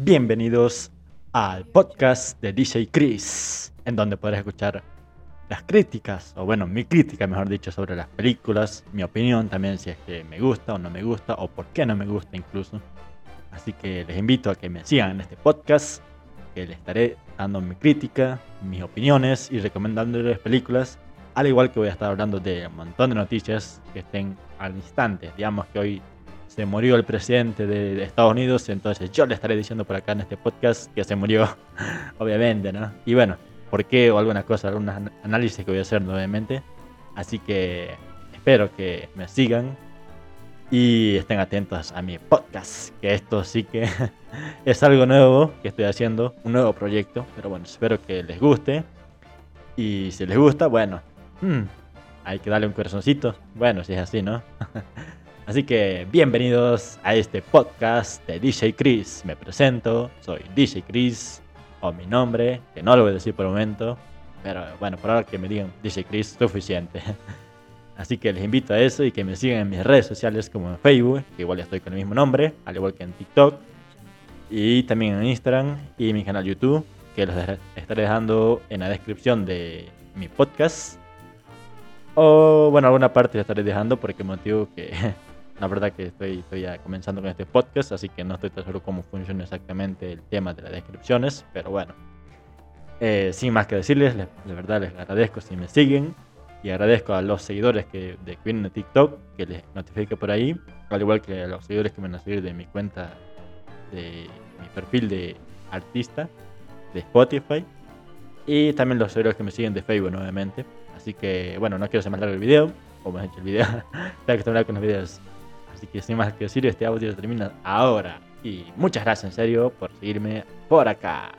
Bienvenidos al podcast de DJ Chris, en donde podrás escuchar las críticas, o bueno, mi crítica, mejor dicho, sobre las películas, mi opinión también si es que me gusta o no me gusta, o por qué no me gusta incluso. Así que les invito a que me sigan en este podcast, que les estaré dando mi crítica, mis opiniones y recomendándoles películas, al igual que voy a estar hablando de un montón de noticias que estén al instante. Digamos que hoy se murió el presidente de Estados Unidos, entonces yo le estaré diciendo por acá en este podcast que se murió, obviamente, ¿no? Y bueno, por qué o alguna cosa, algún análisis que voy a hacer nuevamente. Así que espero que me sigan y estén atentos a mi podcast, que esto sí que es algo nuevo que estoy haciendo, un nuevo proyecto, pero bueno, espero que les guste. Y si les gusta, bueno, hmm, hay que darle un corazoncito. Bueno, si es así, ¿no? así que bienvenidos a este podcast de DJ Chris. Me presento, soy DJ Chris o mi nombre, que no lo voy a decir por el momento, pero bueno, por ahora que me digan DJ Chris, suficiente. Así que les invito a eso y que me sigan en mis redes sociales como en Facebook, que igual estoy con el mismo nombre, al igual que en TikTok, y también en Instagram y mi canal YouTube, que los estaré dejando en la descripción de mi podcast. O bueno, alguna parte la estaré dejando porque motivo que la verdad que estoy, estoy ya comenzando con este podcast, así que no estoy tan seguro cómo funciona exactamente el tema de las descripciones, pero bueno. Eh, sin más que decirles, de verdad les agradezco si me siguen y agradezco a los seguidores que, de, que vienen de TikTok que les notifique por ahí, al igual que a los seguidores que me van a seguir de mi cuenta, de mi perfil de artista de Spotify y también los seguidores que me siguen de Facebook nuevamente. Así que bueno, no quiero hacer más largo el video, como he hecho el video, tengo que terminar con los videos Así que sin más que decir, este audio termina ahora. Y muchas gracias en serio por seguirme por acá.